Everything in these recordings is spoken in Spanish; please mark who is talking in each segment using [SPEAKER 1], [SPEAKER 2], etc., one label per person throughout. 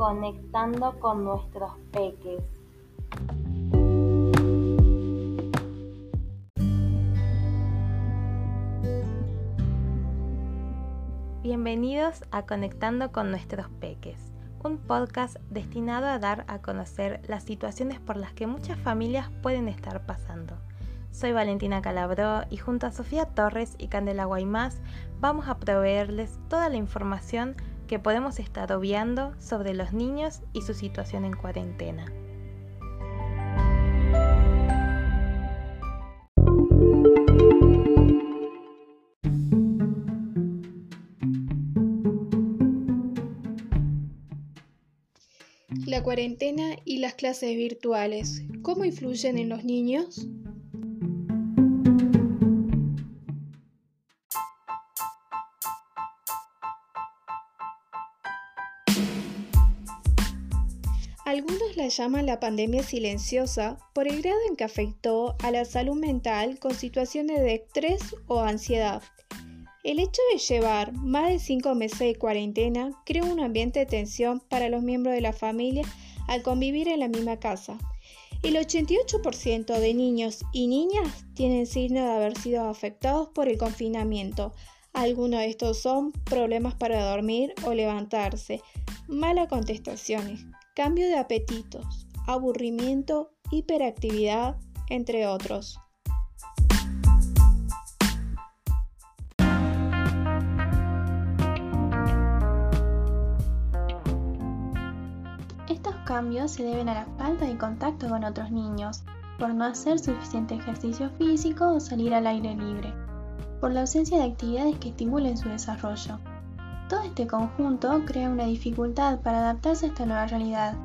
[SPEAKER 1] conectando con nuestros peques. Bienvenidos a Conectando con nuestros peques, un podcast destinado a dar a conocer las situaciones por las que muchas familias pueden estar pasando. Soy Valentina Calabró y junto a Sofía Torres y Candela Guaymás vamos a proveerles toda la información que podemos estar obviando sobre los niños y su situación en cuarentena.
[SPEAKER 2] La cuarentena y las clases virtuales, ¿cómo influyen en los niños? Algunos la llaman la pandemia silenciosa por el grado en que afectó a la salud mental con situaciones de estrés o ansiedad. El hecho de llevar más de cinco meses de cuarentena creó un ambiente de tensión para los miembros de la familia al convivir en la misma casa. El 88% de niños y niñas tienen signos de haber sido afectados por el confinamiento. Algunos de estos son problemas para dormir o levantarse, malas contestaciones, cambio de apetitos, aburrimiento, hiperactividad, entre otros.
[SPEAKER 1] Estos cambios se deben a la falta de contacto con otros niños, por no hacer suficiente ejercicio físico o salir al aire libre, por la ausencia de actividades que estimulen su desarrollo, todo este conjunto crea una dificultad para adaptarse a esta nueva realidad.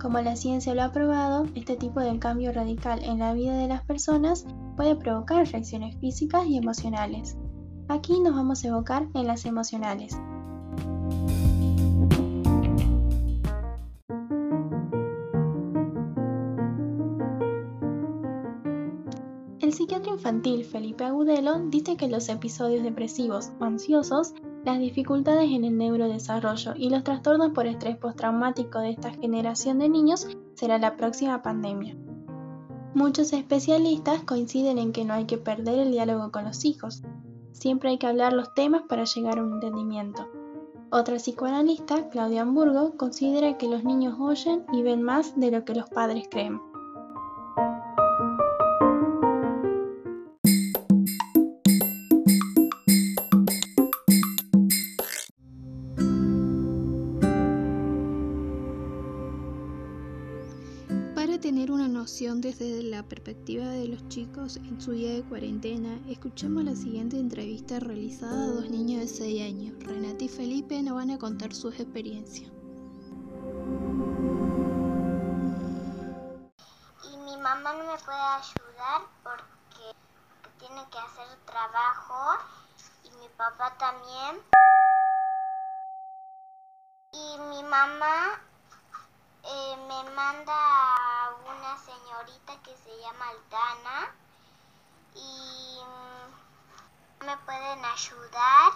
[SPEAKER 1] Como la ciencia lo ha probado, este tipo de cambio radical en la vida de las personas puede provocar reacciones físicas y emocionales. Aquí nos vamos a evocar en las emocionales. El psiquiatra infantil Felipe Agudelo dice que los episodios depresivos o ansiosos las dificultades en el neurodesarrollo y los trastornos por estrés postraumático de esta generación de niños será la próxima pandemia. Muchos especialistas coinciden en que no hay que perder el diálogo con los hijos. Siempre hay que hablar los temas para llegar a un entendimiento. Otra psicoanalista, Claudia Hamburgo, considera que los niños oyen y ven más de lo que los padres creen.
[SPEAKER 2] Tener una noción desde la perspectiva de los chicos en su día de cuarentena, escuchemos la siguiente entrevista realizada a dos niños de 6 años. Renata y Felipe nos van a contar sus experiencias.
[SPEAKER 3] Y mi mamá no me puede ayudar porque tiene que hacer trabajo y mi papá también. Y mi mamá eh, me manda una señorita que se llama Altana y mm, me pueden ayudar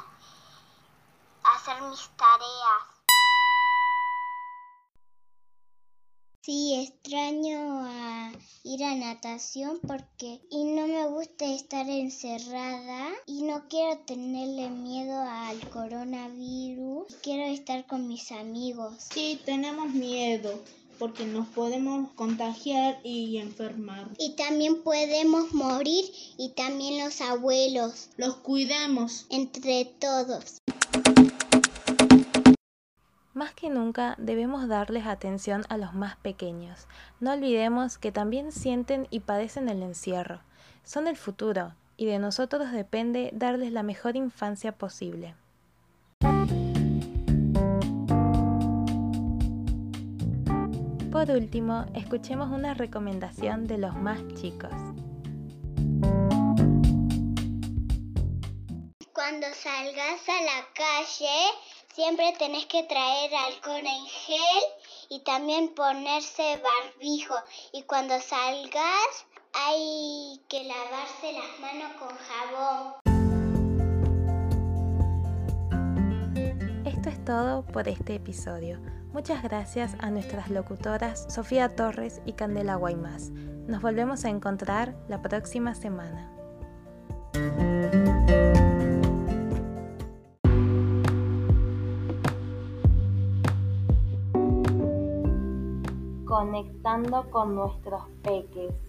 [SPEAKER 3] a hacer mis tareas. Sí, extraño a ir a natación porque y no me gusta estar encerrada y no quiero tenerle miedo al coronavirus. Quiero estar con mis amigos.
[SPEAKER 4] Sí, tenemos miedo porque nos podemos contagiar y enfermar.
[SPEAKER 3] Y también podemos morir y también los abuelos.
[SPEAKER 4] Los cuidemos.
[SPEAKER 3] Entre todos.
[SPEAKER 1] Más que nunca debemos darles atención a los más pequeños. No olvidemos que también sienten y padecen el encierro. Son el futuro y de nosotros depende darles la mejor infancia posible. Por último, escuchemos una recomendación de los más chicos.
[SPEAKER 3] Cuando salgas a la calle, Siempre tenés que traer alcohol en gel y también ponerse barbijo. Y cuando salgas hay que lavarse las manos con jabón.
[SPEAKER 1] Esto es todo por este episodio.
[SPEAKER 5] Muchas gracias a nuestras locutoras Sofía Torres y Candela Guaymás. Nos volvemos a encontrar la próxima semana. Conectando con nuestros peques.